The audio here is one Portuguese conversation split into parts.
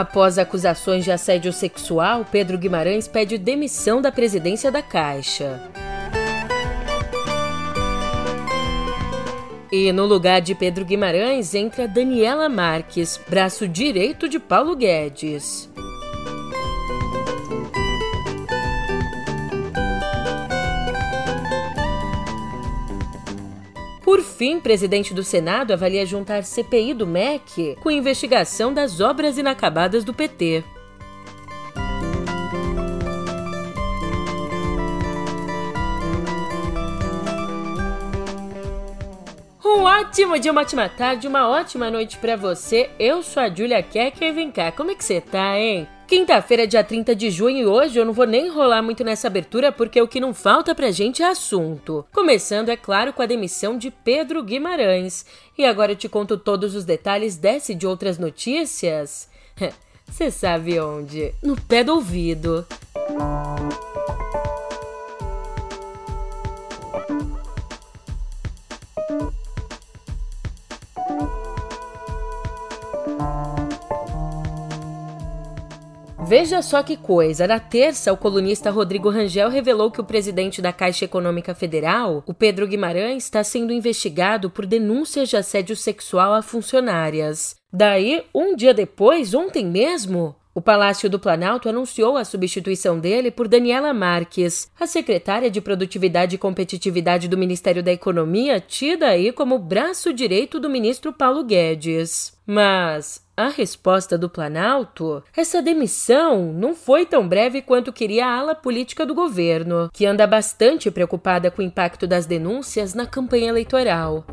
Após acusações de assédio sexual, Pedro Guimarães pede demissão da presidência da Caixa. E no lugar de Pedro Guimarães entra Daniela Marques, braço direito de Paulo Guedes. Por fim, presidente do Senado avalia juntar CPI do MEC com investigação das obras inacabadas do PT. Um ótimo dia, uma ótima tarde, uma ótima noite para você. Eu sou a Julia Keck e vem cá, como é que você tá, hein? Quinta-feira, dia 30 de junho, e hoje eu não vou nem enrolar muito nessa abertura porque o que não falta pra gente é assunto. Começando, é claro, com a demissão de Pedro Guimarães. E agora eu te conto todos os detalhes dessa e de outras notícias. Você sabe onde? No pé do ouvido. Veja só que coisa. Na terça, o colunista Rodrigo Rangel revelou que o presidente da Caixa Econômica Federal, o Pedro Guimarães, está sendo investigado por denúncias de assédio sexual a funcionárias. Daí, um dia depois, ontem mesmo, o Palácio do Planalto anunciou a substituição dele por Daniela Marques, a secretária de Produtividade e Competitividade do Ministério da Economia, tida aí como braço direito do ministro Paulo Guedes. Mas a resposta do Planalto, essa demissão não foi tão breve quanto queria a ala política do governo, que anda bastante preocupada com o impacto das denúncias na campanha eleitoral.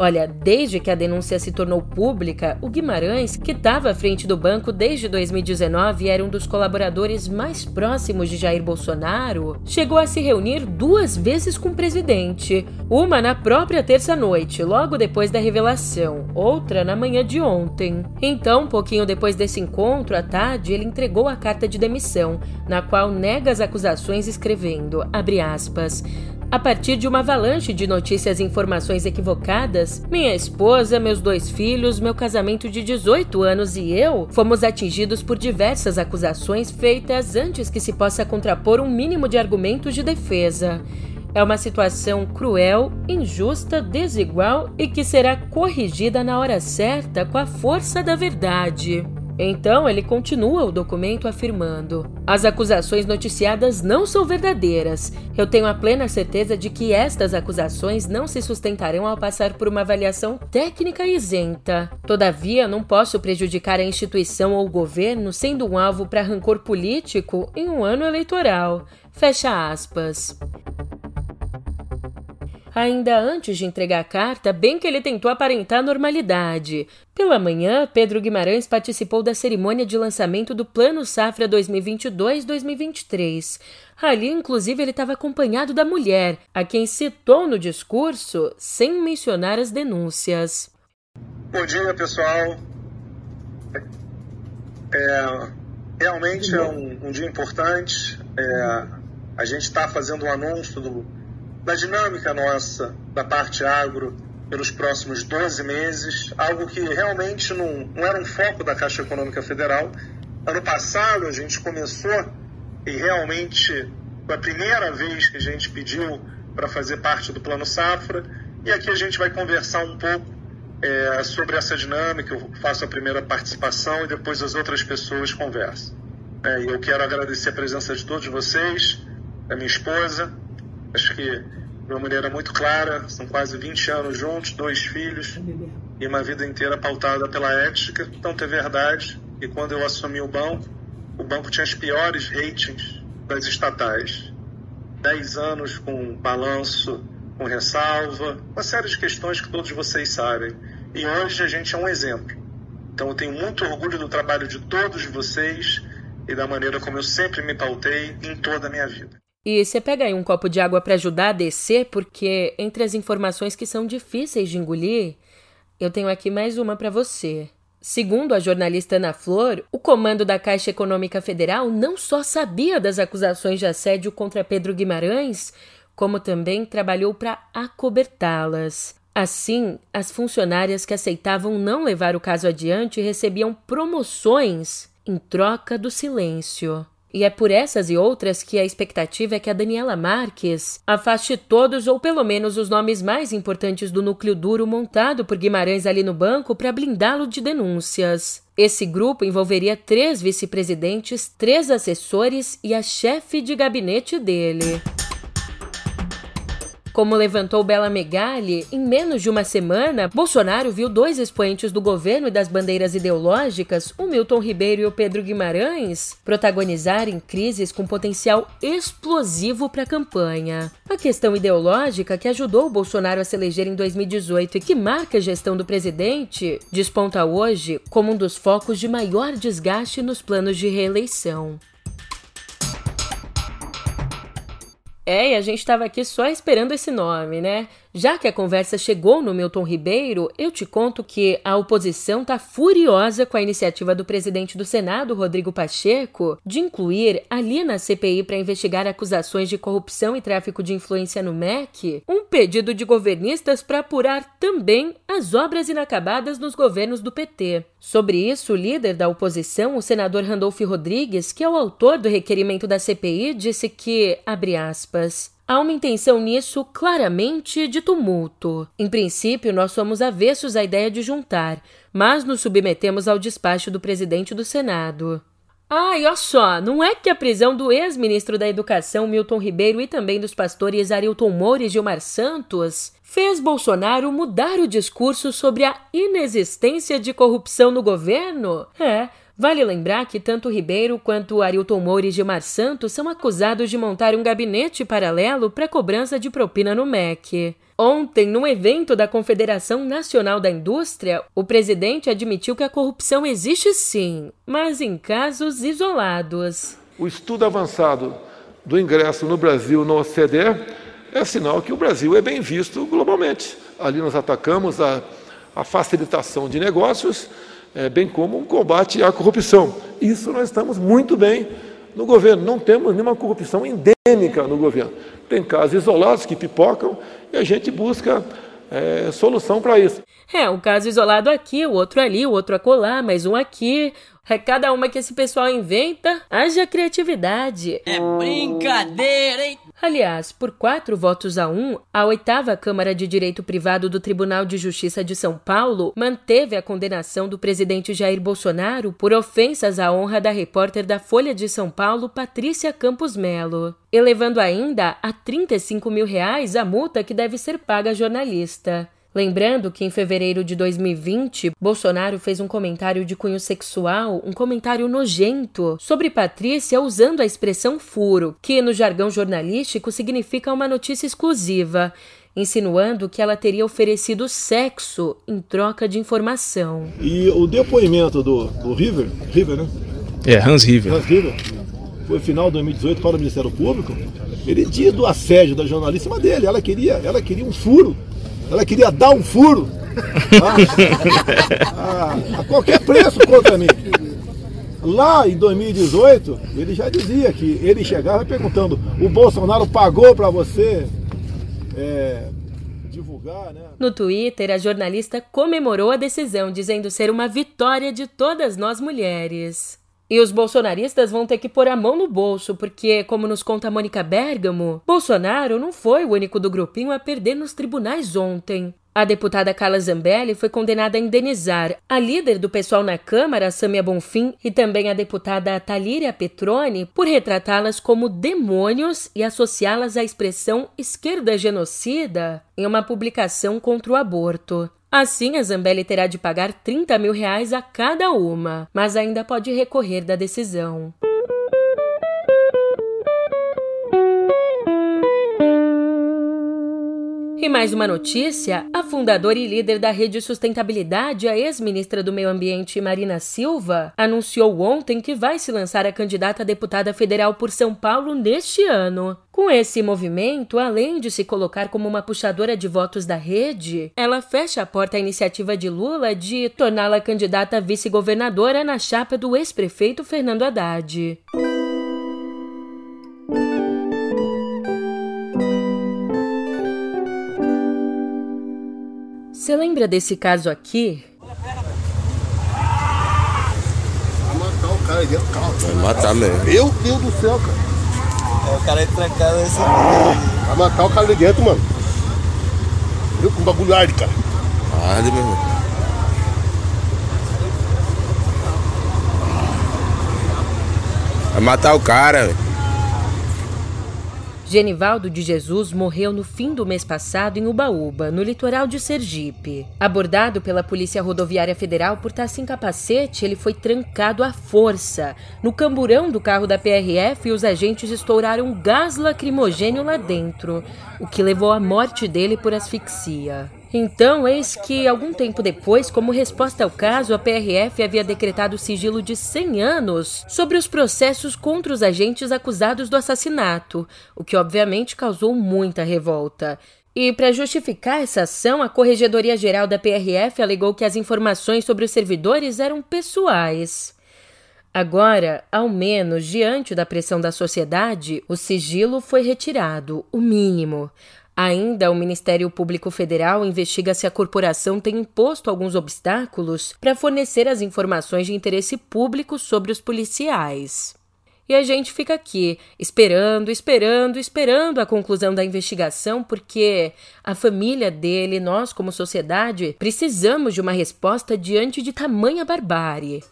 Olha, desde que a denúncia se tornou pública, o Guimarães, que estava à frente do banco desde 2019 e era um dos colaboradores mais próximos de Jair Bolsonaro, chegou a se reunir duas vezes com o presidente. Uma na própria terça-noite, logo depois da revelação, outra na manhã de ontem. Então, pouquinho depois desse encontro, à tarde, ele entregou a carta de demissão, na qual nega as acusações escrevendo, abre aspas, a partir de uma avalanche de notícias e informações equivocadas, minha esposa, meus dois filhos, meu casamento de 18 anos e eu fomos atingidos por diversas acusações feitas antes que se possa contrapor um mínimo de argumentos de defesa. É uma situação cruel, injusta, desigual e que será corrigida na hora certa com a força da verdade. Então, ele continua o documento afirmando: As acusações noticiadas não são verdadeiras. Eu tenho a plena certeza de que estas acusações não se sustentarão ao passar por uma avaliação técnica isenta. Todavia, não posso prejudicar a instituição ou o governo sendo um alvo para rancor político em um ano eleitoral. Fecha aspas. Ainda antes de entregar a carta, bem que ele tentou aparentar normalidade. Pela manhã, Pedro Guimarães participou da cerimônia de lançamento do Plano Safra 2022-2023. Ali, inclusive, ele estava acompanhado da mulher, a quem citou no discurso, sem mencionar as denúncias. Bom dia, pessoal. É, realmente é um, um dia importante. É, a gente está fazendo um anúncio do da dinâmica nossa da parte agro pelos próximos 12 meses, algo que realmente não, não era um foco da Caixa Econômica Federal. Ano passado a gente começou e realmente foi a primeira vez que a gente pediu para fazer parte do Plano Safra e aqui a gente vai conversar um pouco é, sobre essa dinâmica. Eu faço a primeira participação e depois as outras pessoas conversam. É, eu quero agradecer a presença de todos vocês, da minha esposa, Acho que de uma maneira muito clara, são quase 20 anos juntos, dois filhos e uma vida inteira pautada pela ética. Tanto é verdade que quando eu assumi o banco, o banco tinha as piores ratings das estatais. 10 anos com balanço, com ressalva, uma série de questões que todos vocês sabem. E hoje a gente é um exemplo. Então eu tenho muito orgulho do trabalho de todos vocês e da maneira como eu sempre me pautei em toda a minha vida. E você pega aí um copo de água para ajudar a descer, porque entre as informações que são difíceis de engolir, eu tenho aqui mais uma para você. Segundo a jornalista Ana Flor, o comando da Caixa Econômica Federal não só sabia das acusações de assédio contra Pedro Guimarães, como também trabalhou para acobertá-las. Assim, as funcionárias que aceitavam não levar o caso adiante recebiam promoções em troca do silêncio. E é por essas e outras que a expectativa é que a Daniela Marques afaste todos ou pelo menos os nomes mais importantes do núcleo duro montado por Guimarães ali no banco para blindá-lo de denúncias. Esse grupo envolveria três vice-presidentes, três assessores e a chefe de gabinete dele. Como levantou Bela Megali, em menos de uma semana, Bolsonaro viu dois expoentes do governo e das bandeiras ideológicas, o Milton Ribeiro e o Pedro Guimarães, protagonizarem crises com potencial explosivo para a campanha. A questão ideológica que ajudou o Bolsonaro a se eleger em 2018 e que marca a gestão do presidente desponta hoje como um dos focos de maior desgaste nos planos de reeleição. É, e a gente estava aqui só esperando esse nome, né? Já que a conversa chegou no Milton Ribeiro, eu te conto que a oposição está furiosa com a iniciativa do presidente do Senado, Rodrigo Pacheco, de incluir ali na CPI para investigar acusações de corrupção e tráfico de influência no MEC, um pedido de governistas para apurar também as obras inacabadas nos governos do PT. Sobre isso, o líder da oposição, o senador Randolph Rodrigues, que é o autor do requerimento da CPI, disse que, abre aspas, Há uma intenção nisso claramente de tumulto. Em princípio, nós somos avessos à ideia de juntar, mas nos submetemos ao despacho do presidente do Senado. Ah, e olha só, não é que a prisão do ex-ministro da Educação Milton Ribeiro e também dos pastores Arilton Moura e Gilmar Santos fez Bolsonaro mudar o discurso sobre a inexistência de corrupção no governo? É, Vale lembrar que tanto Ribeiro quanto Arilton Moura e Gilmar Santos são acusados de montar um gabinete paralelo para cobrança de propina no MEC. Ontem, num evento da Confederação Nacional da Indústria, o presidente admitiu que a corrupção existe sim, mas em casos isolados. O estudo avançado do ingresso no Brasil no OCDE é sinal que o Brasil é bem visto globalmente. Ali nós atacamos a, a facilitação de negócios é, bem como um combate à corrupção. Isso nós estamos muito bem no governo. Não temos nenhuma corrupção endêmica no governo. Tem casos isolados que pipocam e a gente busca é, solução para isso. É, um caso isolado aqui, o outro ali, o outro acolá, mais um aqui. É cada uma que esse pessoal inventa, haja criatividade. É brincadeira, hein? Aliás, por quatro votos a um, a oitava Câmara de Direito Privado do Tribunal de Justiça de São Paulo manteve a condenação do presidente Jair Bolsonaro por ofensas à honra da repórter da Folha de São Paulo, Patrícia Campos Melo, elevando ainda a 35 mil reais a multa que deve ser paga à jornalista. Lembrando que em fevereiro de 2020, Bolsonaro fez um comentário de cunho sexual, um comentário nojento, sobre Patrícia usando a expressão furo, que no jargão jornalístico significa uma notícia exclusiva, insinuando que ela teria oferecido sexo em troca de informação. E o depoimento do, do River, River, né? É, Hans River. Hans River, foi final de 2018 para o Ministério Público. Ele diz do assédio da jornalista dele, ela queria, ela queria um furo ela queria dar um furo a, a, a qualquer preço contra mim. Lá em 2018, ele já dizia que ele chegava perguntando: o Bolsonaro pagou para você é, divulgar, né? No Twitter, a jornalista comemorou a decisão, dizendo ser uma vitória de todas nós mulheres. E os bolsonaristas vão ter que pôr a mão no bolso, porque, como nos conta Mônica Bergamo, Bolsonaro não foi o único do grupinho a perder nos tribunais ontem. A deputada Carla Zambelli foi condenada a indenizar a líder do pessoal na Câmara, Samia Bonfim, e também a deputada Talíria Petroni por retratá-las como demônios e associá-las à expressão esquerda genocida em uma publicação contra o aborto. Assim, a Zambelli terá de pagar 30 mil reais a cada uma, mas ainda pode recorrer da decisão. E mais uma notícia: a fundadora e líder da Rede Sustentabilidade, a ex-ministra do Meio Ambiente Marina Silva, anunciou ontem que vai se lançar a candidata a deputada federal por São Paulo neste ano. Com esse movimento, além de se colocar como uma puxadora de votos da rede, ela fecha a porta à iniciativa de Lula de torná-la candidata a vice-governadora na chapa do ex-prefeito Fernando Haddad. Lembra desse caso aqui? Vai matar o cara aí dentro do carro. Vai matar mesmo. Meu Deus do céu, cara. É, o cara é trancado nesse. Vai matar o cara ali dentro, mano. Viu com bagulho arde, cara. Arde, meu irmão. Vai matar o cara, velho. Genivaldo de Jesus morreu no fim do mês passado em Ubaúba, no litoral de Sergipe. Abordado pela Polícia Rodoviária Federal por estar sem capacete, ele foi trancado à força. No camburão do carro da PRF, os agentes estouraram gás lacrimogênio lá dentro, o que levou à morte dele por asfixia. Então, eis que, algum tempo depois, como resposta ao caso, a PRF havia decretado sigilo de 100 anos sobre os processos contra os agentes acusados do assassinato, o que obviamente causou muita revolta. E para justificar essa ação, a Corregedoria Geral da PRF alegou que as informações sobre os servidores eram pessoais. Agora, ao menos diante da pressão da sociedade, o sigilo foi retirado, o mínimo. Ainda, o Ministério Público Federal investiga se a corporação tem imposto alguns obstáculos para fornecer as informações de interesse público sobre os policiais. E a gente fica aqui, esperando, esperando, esperando a conclusão da investigação, porque a família dele, nós como sociedade, precisamos de uma resposta diante de tamanha barbárie.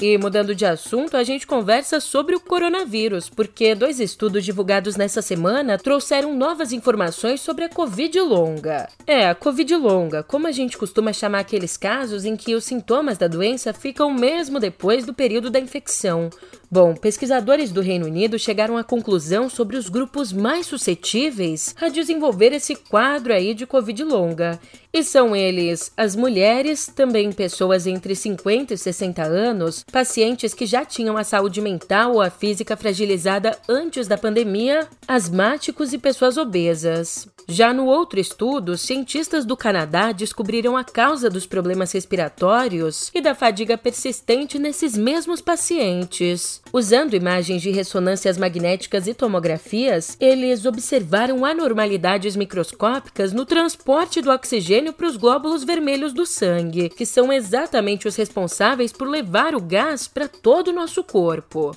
E mudando de assunto, a gente conversa sobre o coronavírus, porque dois estudos divulgados nessa semana trouxeram novas informações sobre a Covid longa. É, a Covid longa, como a gente costuma chamar aqueles casos em que os sintomas da doença ficam mesmo depois do período da infecção. Bom, pesquisadores do Reino Unido chegaram à conclusão sobre os grupos mais suscetíveis a desenvolver esse quadro aí de Covid longa. E são eles as mulheres, também pessoas entre 50 e 60 anos, pacientes que já tinham a saúde mental ou a física fragilizada antes da pandemia, asmáticos e pessoas obesas. Já no outro estudo, cientistas do Canadá descobriram a causa dos problemas respiratórios e da fadiga persistente nesses mesmos pacientes. Usando imagens de ressonâncias magnéticas e tomografias, eles observaram anormalidades microscópicas no transporte do oxigênio para os glóbulos vermelhos do sangue, que são exatamente os responsáveis por levar o gás para todo o nosso corpo.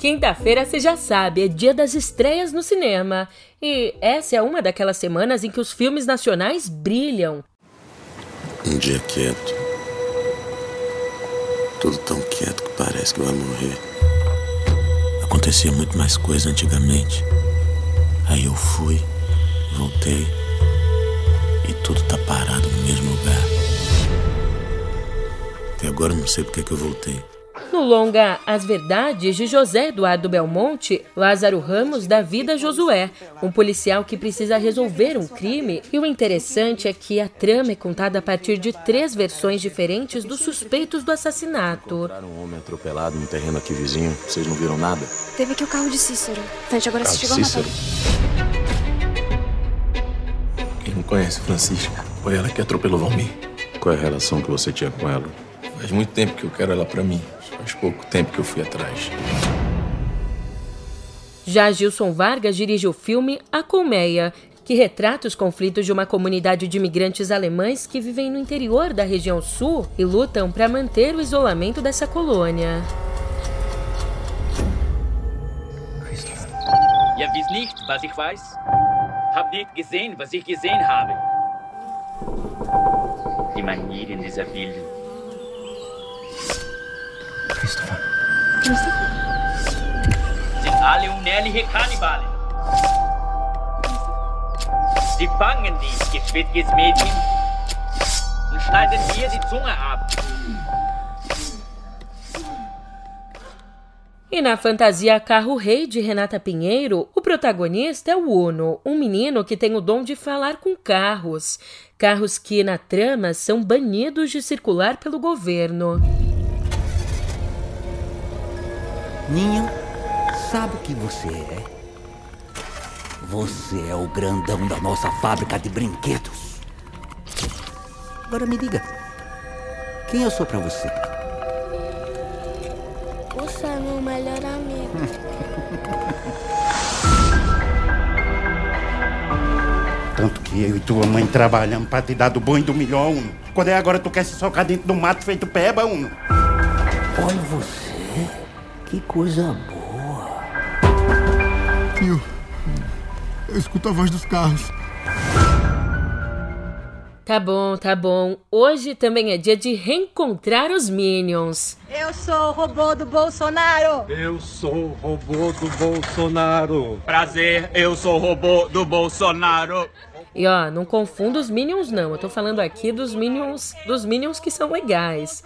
Quinta-feira, você já sabe, é dia das estreias no cinema. E essa é uma daquelas semanas em que os filmes nacionais brilham. Um dia quieto. Tudo tão quieto que parece que vai morrer. Acontecia muito mais coisa antigamente. Aí eu fui, voltei e tudo tá parado no mesmo lugar. Até agora eu não sei porque que eu voltei. No longa As Verdades de José Eduardo Belmonte, Lázaro Ramos dá vida a Josué, um policial que precisa resolver um crime. E o interessante é que a trama é contada a partir de três versões diferentes dos suspeitos do assassinato. um homem atropelado no terreno aqui vizinho. Vocês não viram nada? Teve aqui o carro de Cícero. Tante, agora Carro de chegou Cícero? Quem não conhece Francisca? Foi ela que atropelou Valmir. Qual é a relação que você tinha com ela? Faz muito tempo que eu quero ela pra mim. Faz pouco tempo que eu fui atrás. Já Gilson Vargas dirige o filme A Colmeia, que retrata os conflitos de uma comunidade de imigrantes alemães que vivem no interior da região sul e lutam para manter o isolamento dessa colônia. Ihr wisst nicht, was ich weiß? Habt nicht gesehen, was ich gesehen habe. Die Manieren dieser Wilden. Sind alle unehrliche Kannibalen. Sie fangen Mädchen und schneiden mir die Zunge ab. E na fantasia Carro Rei de Renata Pinheiro, o protagonista é o Uno, um menino que tem o dom de falar com carros. Carros que, na trama, são banidos de circular pelo governo. Ninho, sabe o que você é? Você é o grandão da nossa fábrica de brinquedos. Agora me diga, quem eu sou pra você? Você é meu melhor amigo. Tanto que eu e tua mãe trabalhamos pra te dar do bom e do melhor, Uno. Quando é agora tu quer se socar dentro do mato feito peba, Uno? Olha você, que coisa boa. Tio, eu escuto a voz dos carros. Tá bom, tá bom. Hoje também é dia de reencontrar os Minions. Eu sou o robô do Bolsonaro. Eu sou o robô do Bolsonaro. Prazer, eu sou o robô do Bolsonaro. E ó, não confunda os Minions não. Eu tô falando aqui dos Minions, dos Minions que são legais.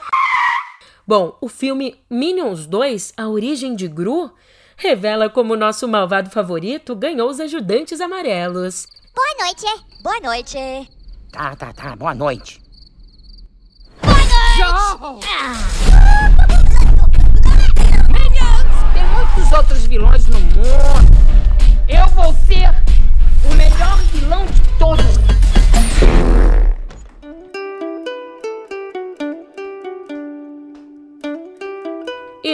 Bom, o filme Minions 2: A Origem de Gru revela como nosso malvado favorito ganhou os ajudantes amarelos. Boa noite. Boa noite. Tá, tá, tá. Boa noite. Boa noite. Minions! Tem muitos outros vilões no mundo. Eu vou ser o melhor vilão de todos.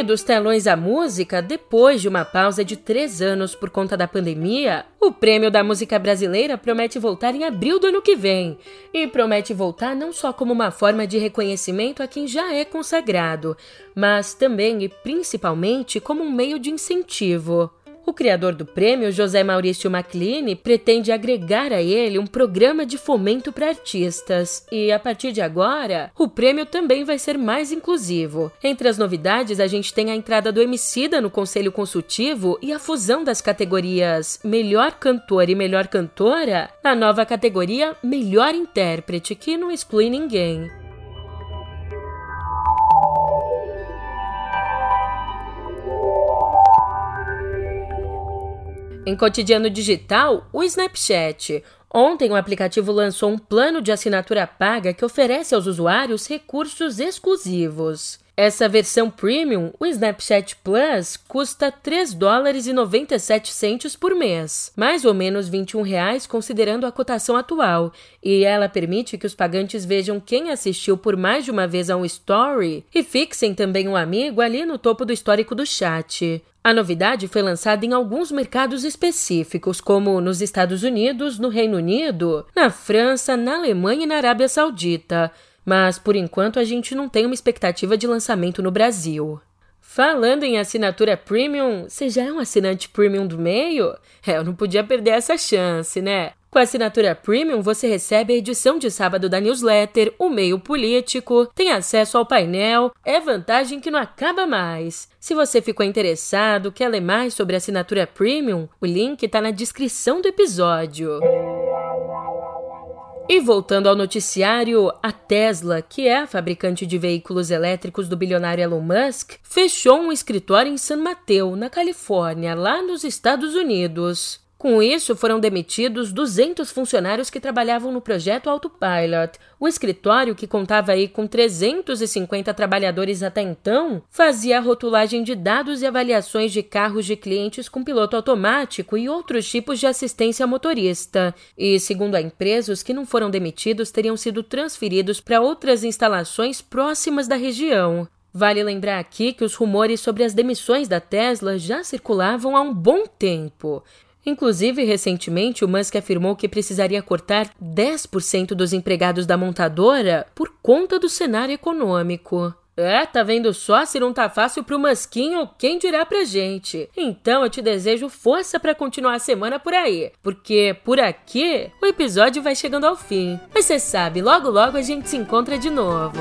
Dos telões à música, depois de uma pausa de três anos por conta da pandemia, o Prêmio da Música Brasileira promete voltar em abril do ano que vem. E promete voltar não só como uma forma de reconhecimento a quem já é consagrado, mas também e principalmente como um meio de incentivo. O criador do prêmio, José Maurício Macline, pretende agregar a ele um programa de fomento para artistas. E a partir de agora, o prêmio também vai ser mais inclusivo. Entre as novidades, a gente tem a entrada do Emicida no Conselho Consultivo e a fusão das categorias Melhor Cantor e Melhor Cantora na nova categoria Melhor Intérprete, que não exclui ninguém. Em cotidiano digital, o Snapchat. Ontem, o aplicativo lançou um plano de assinatura paga que oferece aos usuários recursos exclusivos. Essa versão premium, o Snapchat Plus, custa 3 dólares e 97 centos por mês, mais ou menos 21 reais considerando a cotação atual, e ela permite que os pagantes vejam quem assistiu por mais de uma vez a um story e fixem também um amigo ali no topo do histórico do chat. A novidade foi lançada em alguns mercados específicos, como nos Estados Unidos, no Reino Unido, na França, na Alemanha e na Arábia Saudita. Mas por enquanto a gente não tem uma expectativa de lançamento no Brasil. Falando em assinatura premium, você já é um assinante premium do meio? É, eu não podia perder essa chance, né? Com a assinatura Premium, você recebe a edição de sábado da newsletter, o meio político, tem acesso ao painel, é vantagem que não acaba mais. Se você ficou interessado, quer ler mais sobre a assinatura Premium, o link está na descrição do episódio. E voltando ao noticiário, a Tesla, que é a fabricante de veículos elétricos do bilionário Elon Musk, fechou um escritório em San Mateo, na Califórnia, lá nos Estados Unidos. Com isso, foram demitidos 200 funcionários que trabalhavam no projeto Autopilot. O escritório, que contava aí com 350 trabalhadores até então, fazia a rotulagem de dados e avaliações de carros de clientes com piloto automático e outros tipos de assistência motorista. E, segundo a empresa, os que não foram demitidos teriam sido transferidos para outras instalações próximas da região. Vale lembrar aqui que os rumores sobre as demissões da Tesla já circulavam há um bom tempo. Inclusive, recentemente, o Musk afirmou que precisaria cortar 10% dos empregados da montadora por conta do cenário econômico. É, tá vendo só se não tá fácil pro Masquinho, quem dirá pra gente? Então eu te desejo força para continuar a semana por aí, porque por aqui o episódio vai chegando ao fim. Mas você sabe, logo logo a gente se encontra de novo.